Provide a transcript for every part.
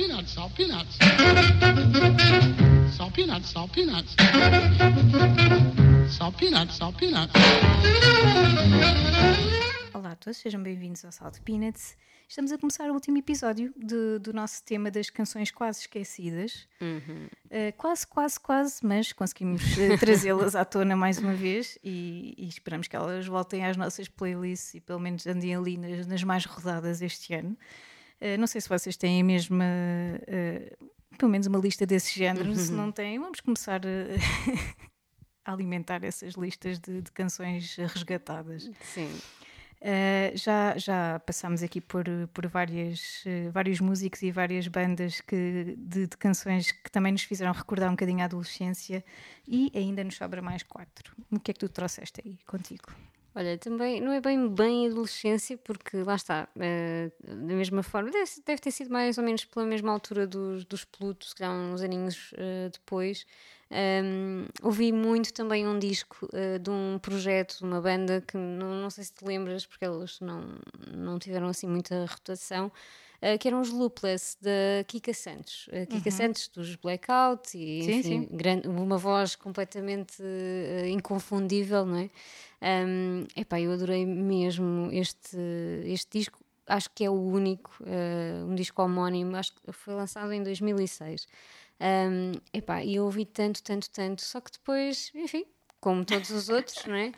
peanuts, salt peanuts. Salt peanuts, salt peanuts. Salt peanuts, salt peanuts. Olá a todos, sejam bem-vindos ao Salt Peanuts. Estamos a começar o último episódio de- do nosso tema das canções quase esquecidas. Uh, quase, quase, quase, mas conseguimos uh, trazê-las à tona mais uma vez e, e esperamos que elas voltem às nossas playlists e pelo menos andem ali nas, nas mais rodadas este ano. Uh, não sei se vocês têm a mesma, uh, pelo menos uma lista desse género. Se não têm, vamos começar uh, a alimentar essas listas de, de canções resgatadas. Sim. Uh, já, já passámos aqui por, por várias, uh, vários músicos e várias bandas que, de, de canções que também nos fizeram recordar um bocadinho a adolescência e ainda nos sobra mais quatro. O que é que tu trouxeste aí contigo? Olha, também não é bem bem adolescência, porque lá está, eh, da mesma forma, deve, deve ter sido mais ou menos pela mesma altura dos, dos Plutos, se calhar uns aninhos eh, depois. Um, ouvi muito também um disco eh, de um projeto, de uma banda que não, não sei se te lembras, porque eles não, não tiveram assim muita rotação. Eh, que eram os Loopless da Kika Santos, a Kika Santos dos Blackout e Sim, enfim, sim. gran- uma voz completamente eh, inconfundível, não é? Um, epá, eu adorei mesmo este, este disco. Acho que é o único, eh, um disco homónimo, acho que foi lançado em 2006. Um, epá, e eu ouvi tanto, tanto, tanto, só que depois, enfim, como todos os outros, não é?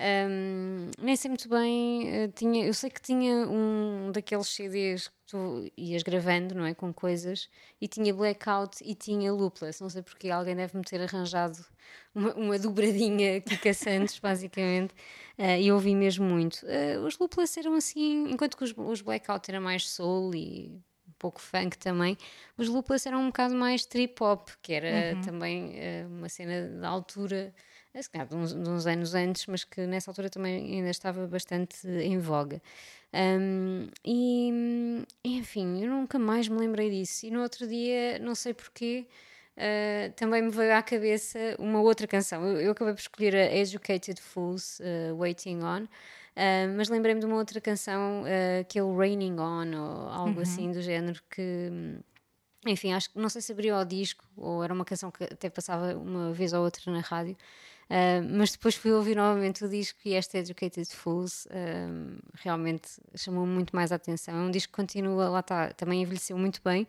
Um, nem sei muito bem, eh, tinha, eu sei que tinha um daqueles CDs que tu ias gravando, não é? Com coisas, e tinha Blackout e tinha Loopless, não sei porque alguém deve-me ter arranjado uma, uma dobradinha Kika Santos, basicamente, eh, e ouvi mesmo muito. Eh, os Loopless eram assim, enquanto que os, os Blackout era mais soul e um pouco funk também, os Loopless eram um bocado mais trip hop, que era também eh, uma cena da altura, se calhar de uns, de uns anos antes, mas que nessa altura também ainda estava bastante em voga. Um, e enfim, eu nunca mais me lembrei disso. E no outro dia, não sei porquê, Uh, também me veio à cabeça uma outra canção. Eu, eu acabei por escolher a Educated Fools, uh, Waiting On, uh, mas lembrei-me de uma outra canção que é o Raining On, ou algo assim do género, que enfim, acho que não sei se abriu ao disco ou era uma canção que até passava uma vez ou outra na rádio. Uh, mas depois fui ouvir novamente o disco e esta Educated Fools um, realmente chamou muito mais a atenção. É um disco que continua, lá está, também envelheceu muito bem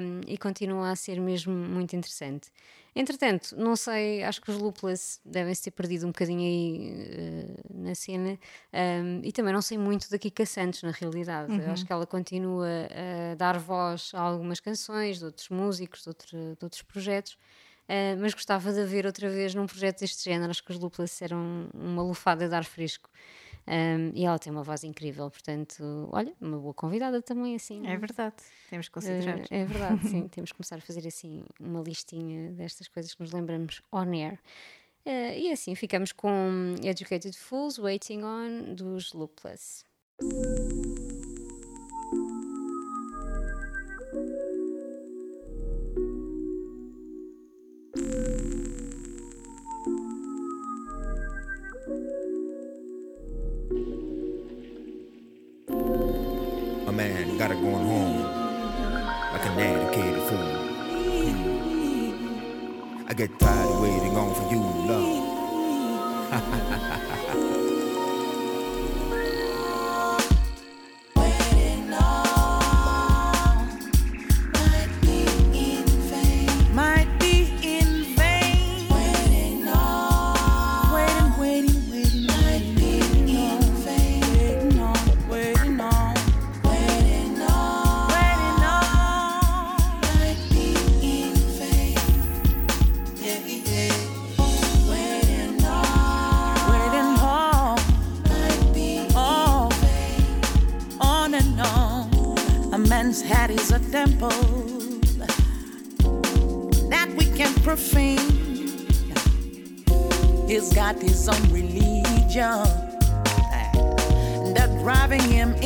um, e continua a ser mesmo muito interessante. Entretanto, não sei, acho que os Loopless devem-se ter perdido um bocadinho aí uh, na cena um, e também não sei muito da Kika Santos, na realidade. Acho que ela continua a dar voz a algumas canções de outros músicos, de, outro- de outros projetos. Uh, mas gostava de ver outra vez num projeto deste género. Acho que os Loopless eram uma lufada de ar fresco. Um, e ela tem uma voz incrível, portanto, olha, uma boa convidada também, assim. É verdade, temos que considerar. Eh, é verdade, sim. Temos que começar a fazer assim uma listinha destas coisas que nos lembramos on air. Eh, e assim ficamos com Educated Fools, Waiting On, dos Loopless. Got it going home like an educated fool. Hmm. I get tired of waiting on for you, love.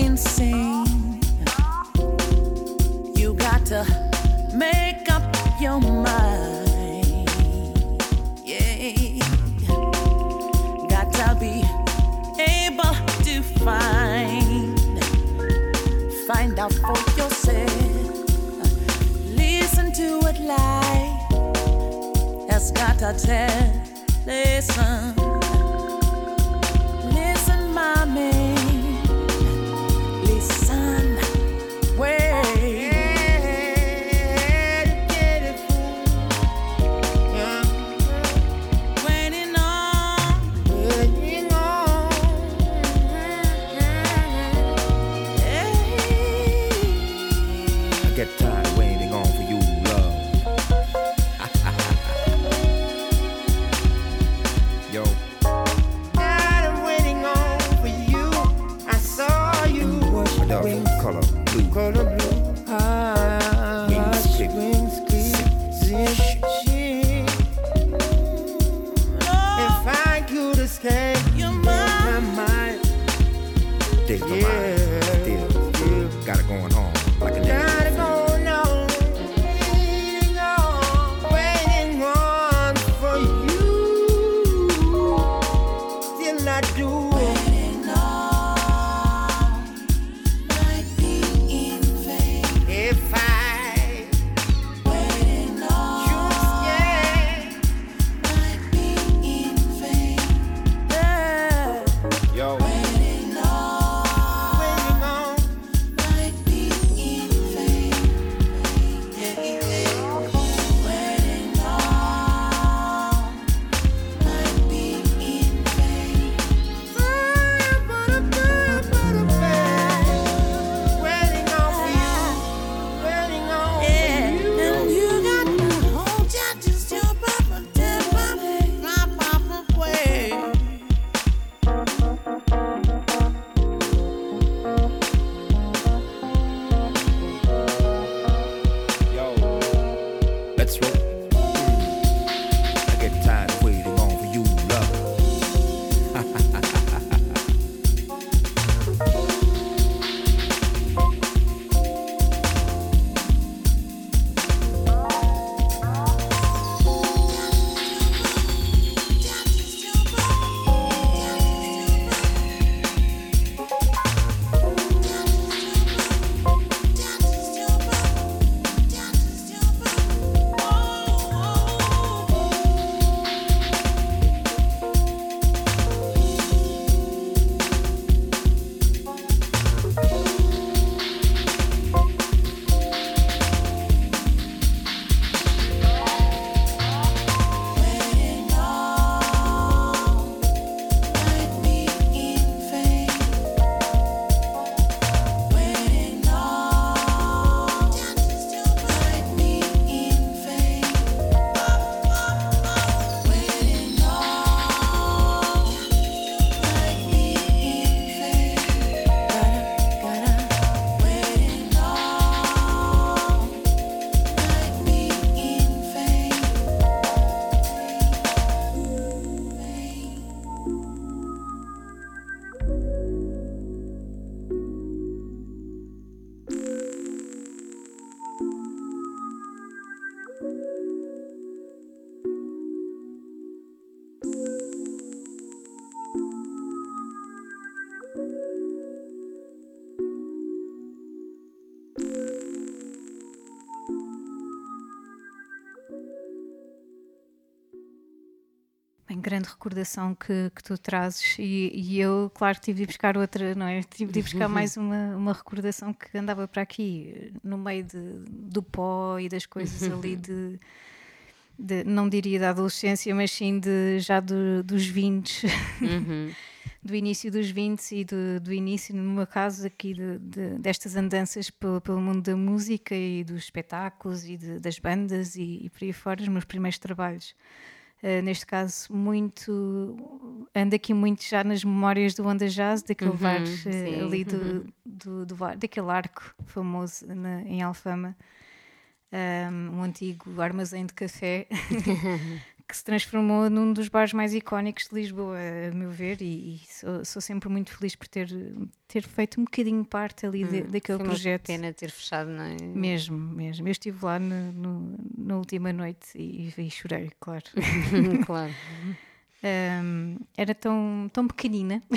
insane. You got to make up your mind. Yeah. Got to be able to find find out for yourself Listen to what life has got to tell. Listen, grande recordação que, que tu trazes e, e eu, claro, tive de buscar outra, não é? Tive de buscar mais uma, uma recordação que andava para aqui, no meio de, do pó e das coisas ali de, de- não diria da adolescência, mas sim de, já do- dos 20, do início dos 20 e do, do início, no meu caso, aqui de- de- destas andanças pelo, pelo mundo da música e dos espetáculos e das bandas e, e por aí fora, os meus primeiros trabalhos. Uh, neste caso, muito. ando aqui muito já nas memórias do Onda Jazz, daquele bar uh, sim. ali do, do, do bar- daquele arco famoso na- em Alfama, um, um antigo armazém de café que se transformou num dos bares mais icónicos de Lisboa, a meu ver, e, e sou, sou sempre muito feliz por ter, ter feito um bocadinho parte ali de- daquele Foi uma projeto. pena ter fechado, não é? Mesmo, mesmo. Eu estive lá no, no- na última noite e, e chorei, claro. claro. Um, era tão, tão pequenina.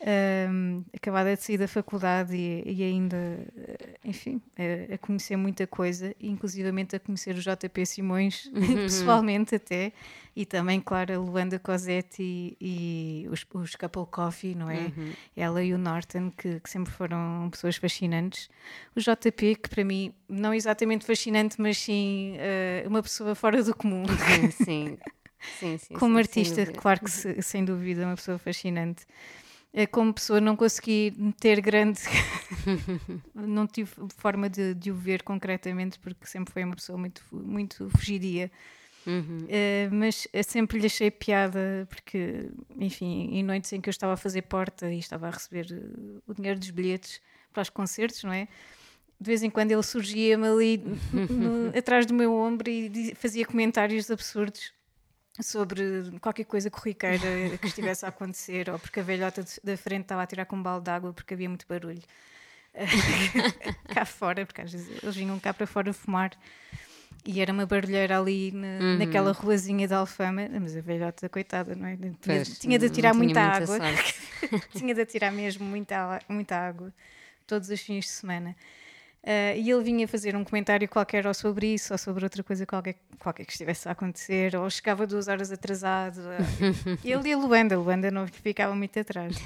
Ahm, acabada de sair da faculdade e, e ainda, eh, enfim, a, a conhecer muita coisa, inclusivamente a conhecer o JP Simões, pessoalmente até, e também, claro, a Luanda Cosette e, e os, os Couple Coffee, não é? Ela e o Norton, que, que sempre foram pessoas fascinantes. O JP, que para mim, não exatamente fascinante, mas sim eh, uma pessoa fora do comum. Sim, sim. sim, sim, Como sim, artista, claro que se- sem dúvida, uma pessoa fascinante. Eh, Como pessoa, não consegui ter grande. não tive forma de, de o ver concretamente, porque sempre foi uma pessoa muito, muito fugidia. Uhum. Eh, mas sempre lhe achei piada, porque, enfim, em noites em que eu estava a fazer porta e estava a receber eh, o dinheiro dos bilhetes para os concertos, não é? De vez em quando ele surgia-me ali no- atrás do meu ombro e fazia comentários absurdos sobre qualquer coisa corriqueira que estivesse a acontecer, ou porque a velhota da frente estava a tirar com um balde de água porque havia muito barulho cá fora, porque às vezes eles vinham cá para fora fumar. E era uma barulheira ali na- naquela ruazinha de Alfama, mas a velhota, coitada, não é? Tinha, Pois, tinha de atirar tinha muita água. tinha de atirar mesmo muita, muita água todos os fins de semana. Ah, e ele vinha fazer um comentário qualquer ou sobre isso, ou sobre outra coisa qualquer, qualquer que estivesse a acontecer, ou chegava duas horas atrasado. ele e a Luanda, a Luanda não ficava muito atrás.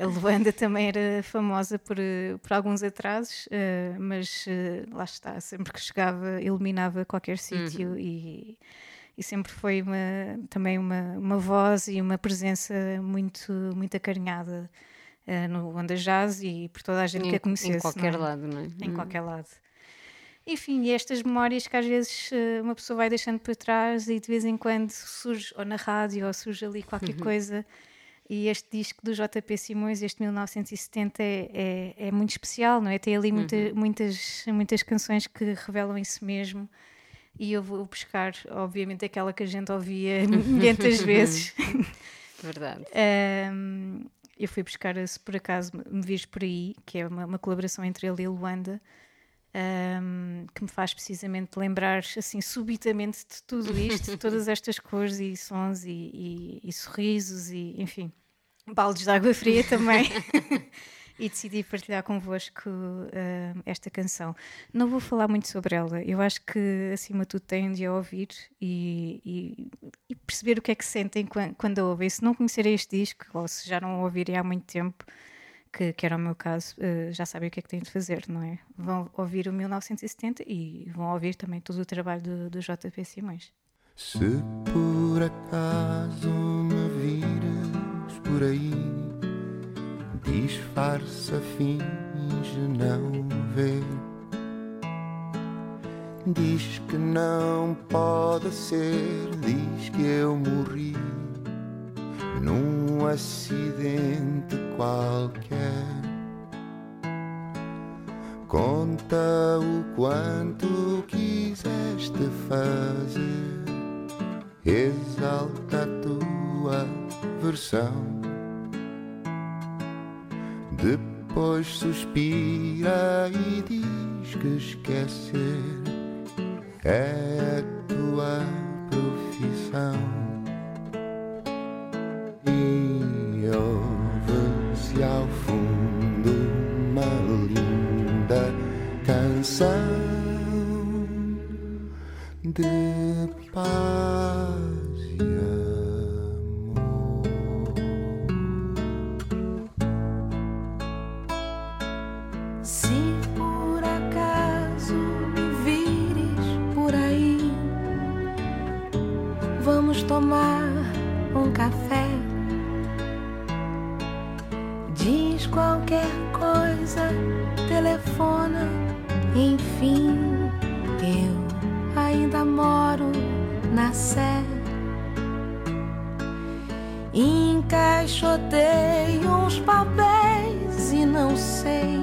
A Luanda também era famosa por, por alguns atrasos, eh, mas eh, lá está, sempre que chegava, iluminava qualquer sítio e, e sempre foi uma, também uma, uma voz e uma presença muito, muito acarinhada eh, no Onda Jazz e por toda a gente que a Em, conhecesse. em qualquer é? lado, não é? em qualquer lado. Enfim, e estas memórias que às vezes eh, uma pessoa vai deixando para trás e de vez em quando surge, ou na rádio, ou surge ali qualquer coisa. E este disco do JP Simões, este 1970, é, é, é muito especial, não é? Tem ali muita, muitas, muitas canções que revelam isso mesmo. E eu vou buscar, obviamente, aquela que a gente ouvia milhentas vezes. Verdade. Um, eu fui buscar, se por acaso me vires por aí, que é uma, uma colaboração entre ele e Luanda, um, que me faz precisamente lembrar, assim, subitamente de tudo isto, de todas estas cores e sons e, e- e sorrisos e, enfim, baldes de água fria também. e decidi partilhar convosco um, esta canção. Não vou falar muito sobre ela, eu acho que acima de tudo têm de a ouvir e, e- e perceber o que é que sentem quan- quando a ouvem. Se não conhecerem este disco, ou se já não o ouvirem há muito tempo, que, que era o meu caso, eh, já sabem o que é que têm de fazer, não é? Vão ouvir o 1970 e vão ouvir também todo o trabalho do, do JP Simões. Se por acaso me vires por aí, disfarça, finge não ver. Diz que não pode ser, diz que eu morri num acidente qualquer. Conta o quanto quiseste fazer, exalta a tua versão. Depois suspira e diz que esquecer é a tua profissão. Diz qualquer coisa, telefona, enfim, eu ainda moro na Sé. Encaixotei uns papéis e não sei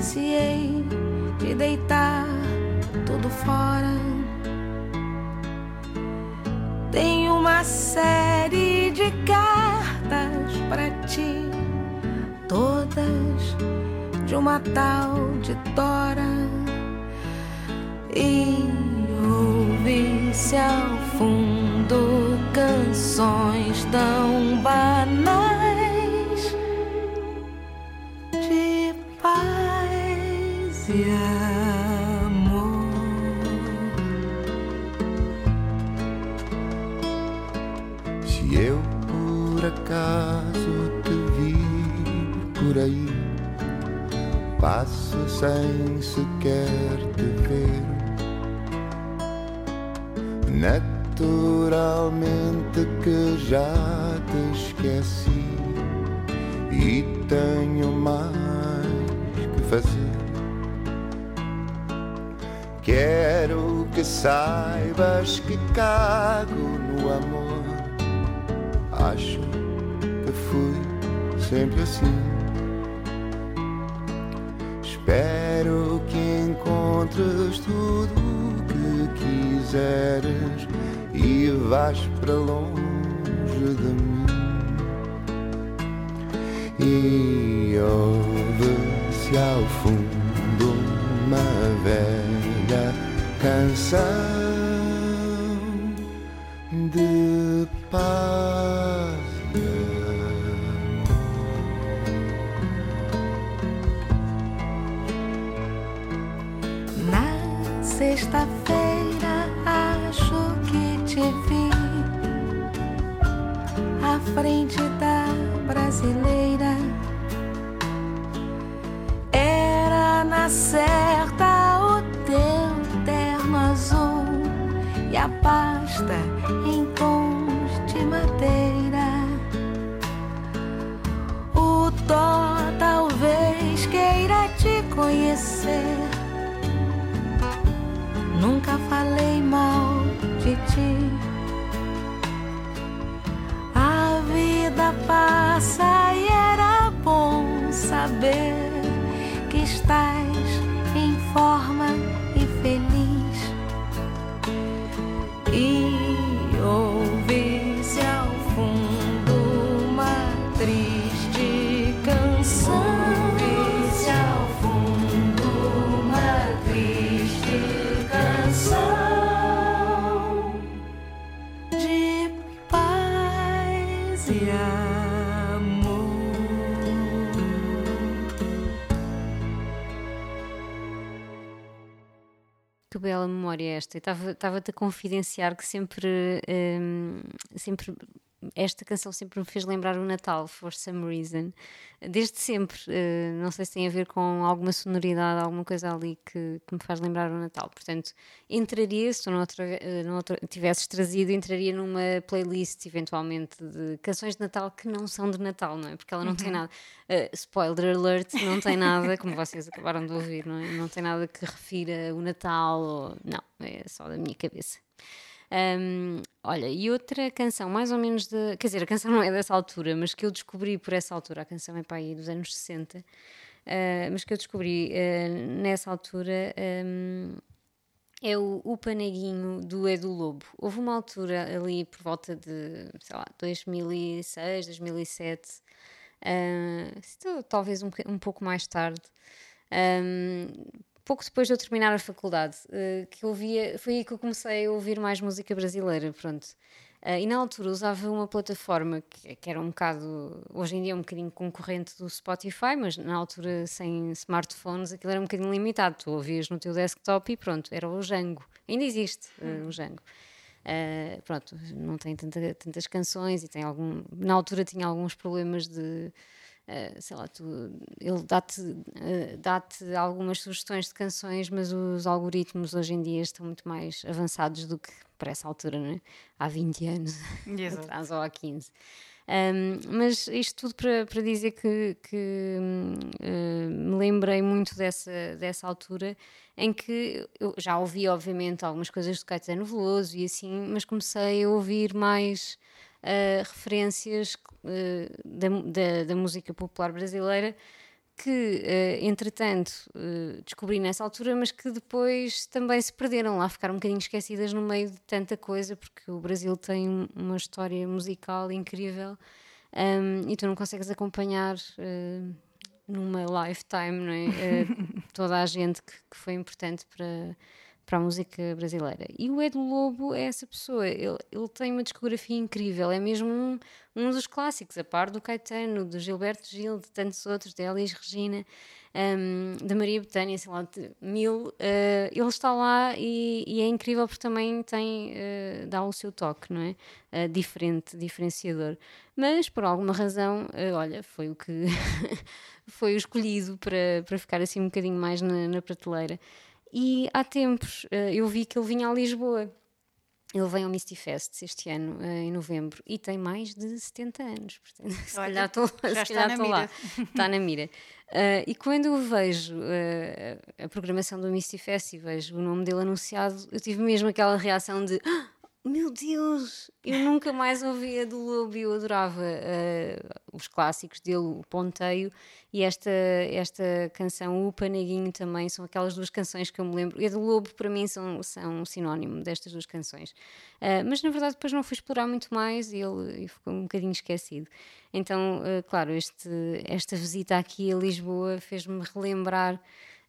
se hei de deitar tudo fora. Tem uma série de cartas para ti, todas de uma tal de Dora e ouvi-se ao fundo canções tão banais de paz e amor. Se eu por acaso por aí, passo sem sequer te ver. Naturalmente que já te esqueci e tenho mais que fazer. Quero que saibas que cago no amor. Acho que fui sempre assim. Encontres tudo o que quiseres e vás para longe de mim. E ouve-se ao fundo uma velha canção que Que bela memória esta. Estava-te a confidenciar que sempre, hum, sempre esta canção sempre me fez lembrar o Natal, for some reason. Desde sempre. eh, não sei se tem a ver com alguma sonoridade, alguma coisa ali que, que me faz lembrar o Natal. Portanto, entraria, se tu noutra, eh, noutra, tivesses trazido, entraria numa playlist eventualmente de canções de Natal que não são de Natal, não é? Porque ela não tem nada. eh, spoiler alert, não tem nada, como vocês acabaram de ouvir, não é? Não tem nada que refira o Natal, ou, não, é só da minha cabeça. Um, olha, e outra canção, mais ou menos de. Quer dizer, a canção não é dessa altura, mas que eu descobri por essa altura, a canção é para aí dos anos 60, ah, mas que eu descobri ah, nessa altura um, é o, o Paneguinho do Edu Lobo. Houve uma altura ali por volta de, sei lá, 2006, 2007, ah, isto talvez um, um pouco mais tarde. Um, pouco depois de eu terminar a faculdade, eh, que eu ouvia, foi aí que eu comecei a ouvir mais música brasileira, pronto. Eh, e na altura usava uma plataforma que, que era um bocado, hoje em dia é um bocadinho concorrente do Spotify, mas na altura sem smartphones aquilo era um bocadinho limitado. Tu ouvias no teu desktop e pronto, era o Django. Ainda existe eh, o Django. Uh, pronto, não tem tanta- tantas canções e tem algum. Na altura tinha alguns problemas de. Uh, sei lá, tu, ele dá-te uh, dá-te algumas sugestões de canções, mas os algoritmos hoje em dia estão muito mais avançados do que para essa altura, não é? Há 20 anos atrás ou há 15. Um, mas isto tudo para, para dizer que, que, eh, me lembrei muito dessa, dessa altura em que eu já ouvi, obviamente, algumas coisas do Caetano Veloso e assim, mas comecei a ouvir mais eh, referências eh, da, da, da música popular brasileira que, eh, entretanto, eh, descobri nessa altura, mas que depois também se perderam lá, ficaram um bocadinho esquecidas no meio de tanta coisa, porque o Brasil tem um- uma história musical incrível um, e tu não consegues acompanhar numa lifetime não é? Toda a gente que, que foi importante para, para a música brasileira. E o Edu Lobo é essa pessoa, ele, ele tem uma discografia incrível, é mesmo um, um dos clássicos, a par do Caetano, do Gilberto Gil, de tantos outros, de Elis Regina. um, da Maria Betânia, sei lá, mil, eh, ele está lá e, e é incrível porque também tem, eh, dá o seu toque, não é? Eh, diferente, diferenciador. Mas por alguma razão, olha, foi o que foi o escolhido para, para ficar assim um bocadinho mais na, na prateleira. E há tempos eh, eu vi que ele vinha a Lisboa. Ele vem ao Misty Fest este ano, eh, em novembro, e tem mais de 70 anos. Portanto, se Olha, calhar estou, se está na lá. Está na mira. Eh, e quando eu vejo eh, a programação do Misty Fest e vejo o nome dele anunciado, eu tive mesmo aquela reação de "Ah, meu Deus, eu nunca mais ouvia do Lobo e eu adorava eh, os clássicos dele, o Ponteio e esta, esta canção, o Paneguinho também, são aquelas duas canções que eu me lembro. E a do Lobo, para mim, são, são um sinónimo destas duas canções. Eh, mas na verdade, depois não fui explorar muito mais e ele ficou um bocadinho esquecido. Então, eh, claro, este, esta visita aqui a Lisboa fez-me relembrar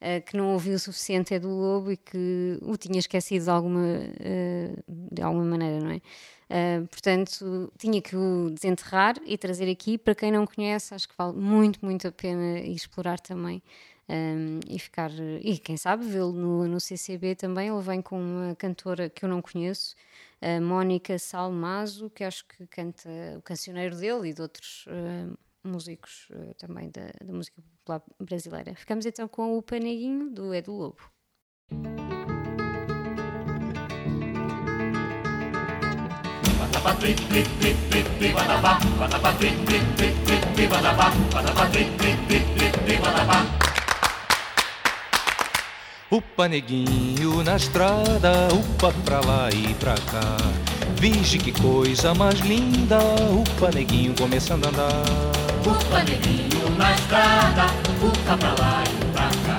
eh, que não ouvi o suficiente é do Lobo e que o tinha esquecido de alguma, eh, de alguma maneira, não é? Eh, portanto, tinha que o desenterrar e trazer aqui. Para quem não conhece, acho que vale muito, muito a pena explorar também. um, e ficar, e quem sabe vê-lo no, no CCB também. Ele vem com uma cantora que eu não conheço, a Mónica Salmazo, que acho que canta o cancioneiro dele e de outros eh, músicos eh, também da, da música popular brasileira. Ficamos então com o Paneguinho do Edu Lobo. Upa neguinho na estrada, upa pra lá e pra cá. Vige que coisa mais linda, upa neguinho começando a andar. Upa neguinho na estrada, upa pra lá e pra cá.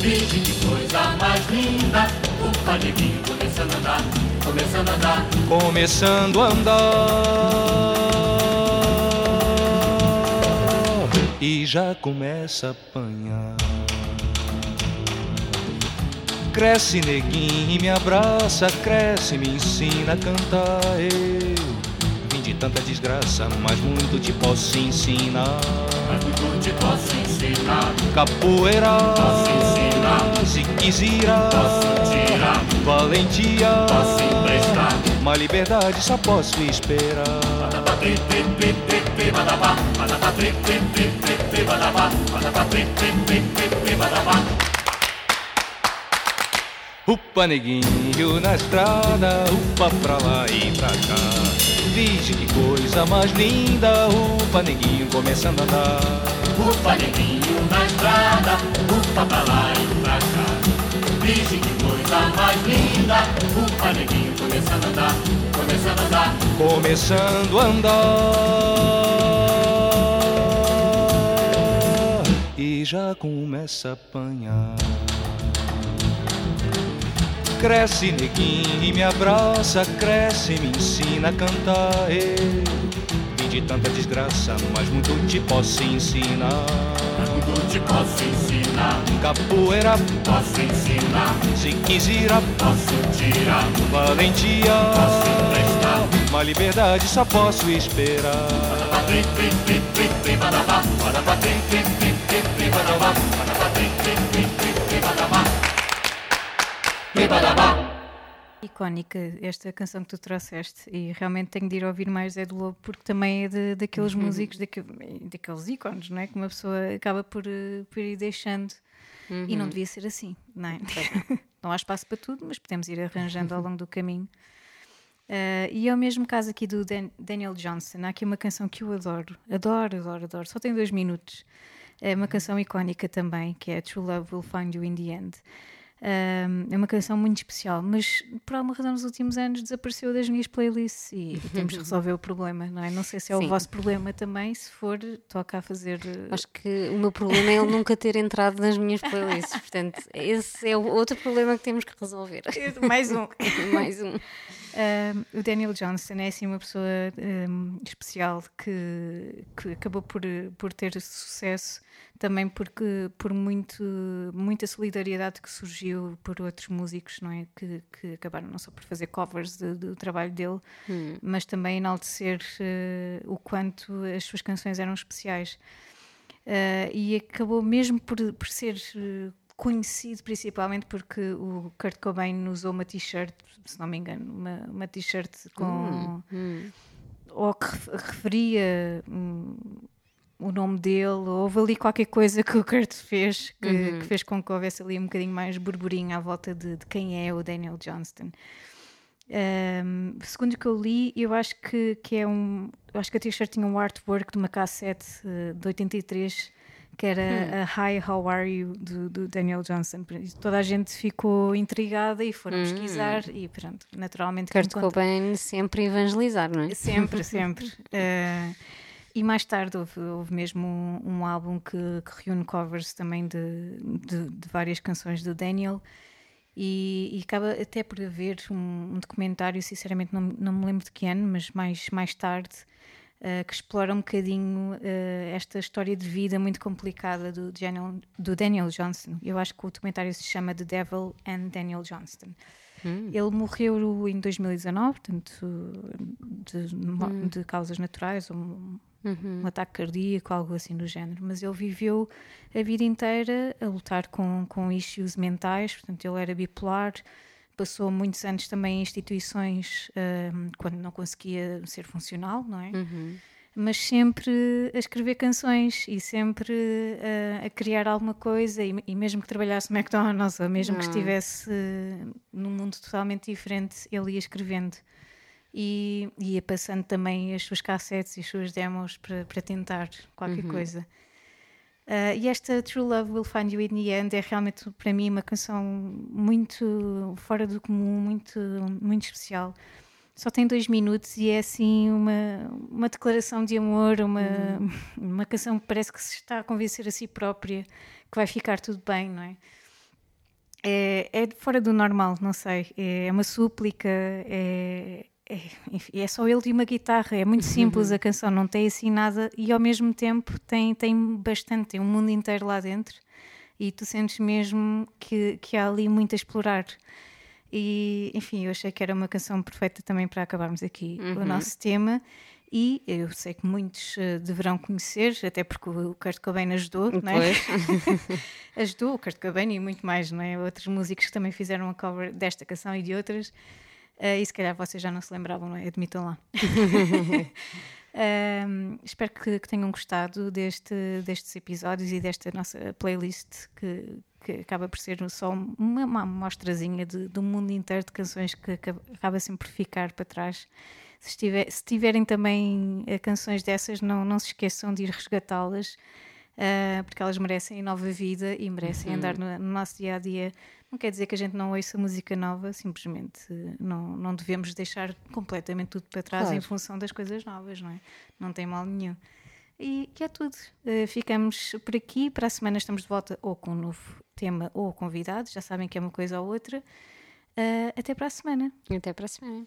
Vige que coisa mais linda, upa neguinho começando a andar, começando a andar. Começando a andar. E já começa a apanhar. Cresce neguinho e me abraça, cresce, me ensina a cantar. Vim de tanta desgraça, mas muito te posso ensinar. Mas muito te posso ensinar, Capoeira, Posso ensinar. ziquezira, posso tirar, valentia, posso emprestar. mas liberdade só posso esperar. Upa neguinho na estrada, upa pra lá e pra cá. Vige que coisa mais linda, upa neguinho começando a andar. Upa neguinho na estrada, upa pra lá e pra cá. Vige que coisa mais linda, upa neguinho começando a andar, começando a andar. Começando a andar e já começa a apanhar. Cresce neguinho e me abraça, cresce e me ensina a cantar. Eu vim de tanta desgraça, mas muito te posso ensinar. Muito te posso ensinar, Capoeira, posso ensinar, ziquezira, posso tirar, valentia, posso emprestar. mas liberdade só posso esperar. Icónica esta canção que tu trouxeste e realmente tenho de ir ouvir mais Zé do Lobo porque também é de, daqueles músicos, daque- daqueles ícones, não é? Que uma pessoa acaba por, eh, por ir deixando e não devia ser assim, não é? não há espaço para tudo, mas podemos ir arranjando ao longo do caminho. Eh, e é o mesmo caso aqui do Dan- Daniel Johnson. Há aqui uma canção que eu adoro, adoro, adoro, adoro. Só tem dois minutos. É uma canção icónica também, que é True Love Will Find You in the End. Um, é uma canção muito especial, mas por alguma razão nos últimos anos desapareceu das minhas playlists e temos de resolver o problema, não é? Não sei se é Sim. o vosso problema também, se for, toca a fazer. eh, Acho que o meu problema é ele nunca ter entrado nas minhas playlists. Portanto, esse é o outro problema que temos que resolver. mais um. Mais um. Um, o Daniel Johnson é assim uma pessoa um, especial que, que acabou por, por ter sucesso também porque por muito, muita solidariedade que surgiu por outros músicos, não é? Que, que acabaram não só por fazer covers de- do trabalho dele, mas também enaltecer eh, o quanto as suas canções eram especiais. Uh, e acabou mesmo por, por ser uh, conhecido principalmente porque o Kurt Cobain usou uma t-shirt, se não me engano, uma, uma t-shirt com. ou que ref- referia hum, o nome dele, houve ali qualquer coisa que o Kurt fez que, que fez com que houvesse ali um bocadinho mais burburinho à volta de, de quem é o Daniel Johnston. Um, segundo o que eu li, eu acho que, que é um. Eu acho que a t-shirt tinha um artwork de uma cassete eh, de 83 que era a Hi, How Are You do, do Daniel Johnson. Toda a gente ficou intrigada e foram pesquisar e pronto, naturalmente. Kurt Cobain sempre evangelizar, não é? Sempre, sempre. Eh, e mais tarde houve, houve mesmo um, um álbum que, que reúne covers também de, de, de várias canções do Daniel. E, e acaba até por haver um, um documentário, sinceramente não, não me lembro de que ano, mas mais, mais tarde, eh, que explora um bocadinho eh, esta história de vida muito complicada do Daniel, do Daniel Johnston. Eu acho que o documentário se chama The Devil and Daniel Johnston. Ele morreu em 2019, portanto, de, mo- de causas naturais, um, um ataque cardíaco, algo assim do género. Mas ele viveu a vida inteira a lutar com, com issues mentais, portanto, ele era bipolar, passou muitos anos também em instituições ahm, quando não conseguia ser funcional, não é? Mas sempre a escrever canções e sempre ah, a criar alguma coisa, e, e mesmo que trabalhasse no McDonald's, ou mesmo que estivesse eh, num mundo totalmente diferente, ele ia escrevendo e ia passando também as suas cassetes e as suas demos para, para tentar qualquer coisa. Ah, e esta True Love Will Find You in the End é realmente para mim uma canção muito fora do comum, muito, muito especial. Só tem dois minutos e é assim uma, uma declaração de amor, uma, uma canção que parece que se está a convencer a si própria que vai ficar tudo bem, não é? É, é fora do normal, não sei. É uma súplica, é, é, é só ele e uma guitarra. É muito simples a canção, não tem assim nada e ao mesmo tempo tem, tem bastante, tem um mundo inteiro lá dentro e tu sentes mesmo que, que há ali muito a explorar. E enfim, eu achei que era uma canção perfeita também para acabarmos aqui o nosso tema. E eu sei que muitos eh, deverão conhecer, até porque o Kurt Cobain ajudou, não é? ajudou o Kurt Cobain e muito mais, não é? Outros músicos que também fizeram a cover desta canção e de outras. Eh, e se calhar vocês já não se lembravam, não é? Admitam lá. Ahm, espero que, que tenham gostado deste, destes episódios e desta nossa playlist que, que acaba por ser só uma, uma amostrazinha de, de um mundo inteiro de canções que acaba, acaba sempre por ficar para trás. Se, estiver- se tiverem também eh, canções dessas, não, não se esqueçam de ir resgatá-las, ah, porque elas merecem nova vida e merecem andar no, no nosso dia a dia. Não quer dizer que a gente não ouça música nova, simplesmente eh, não, não devemos deixar completamente tudo para trás em Claro. função das coisas novas, não é? Não tem mal nenhum. E que é tudo. Eh, ficamos por aqui. Para a semana estamos de volta ou com um novo tema ou convidado. Já sabem que é uma coisa ou outra. Eh, até para a semana. Até para a semana.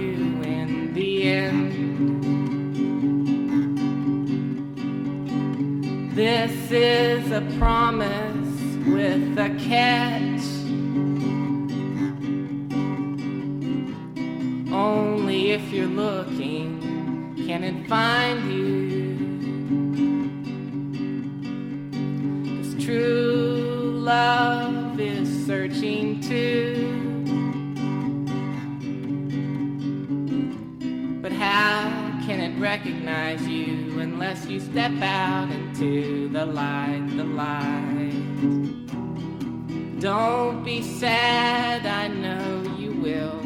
end. This is a promise with a catch. Only if you're looking can it find you. Recognize you unless you step out into the light, the light? Don't be sad, I know you will.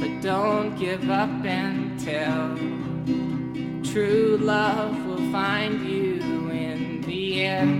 But don't give up until true love will find you in the end.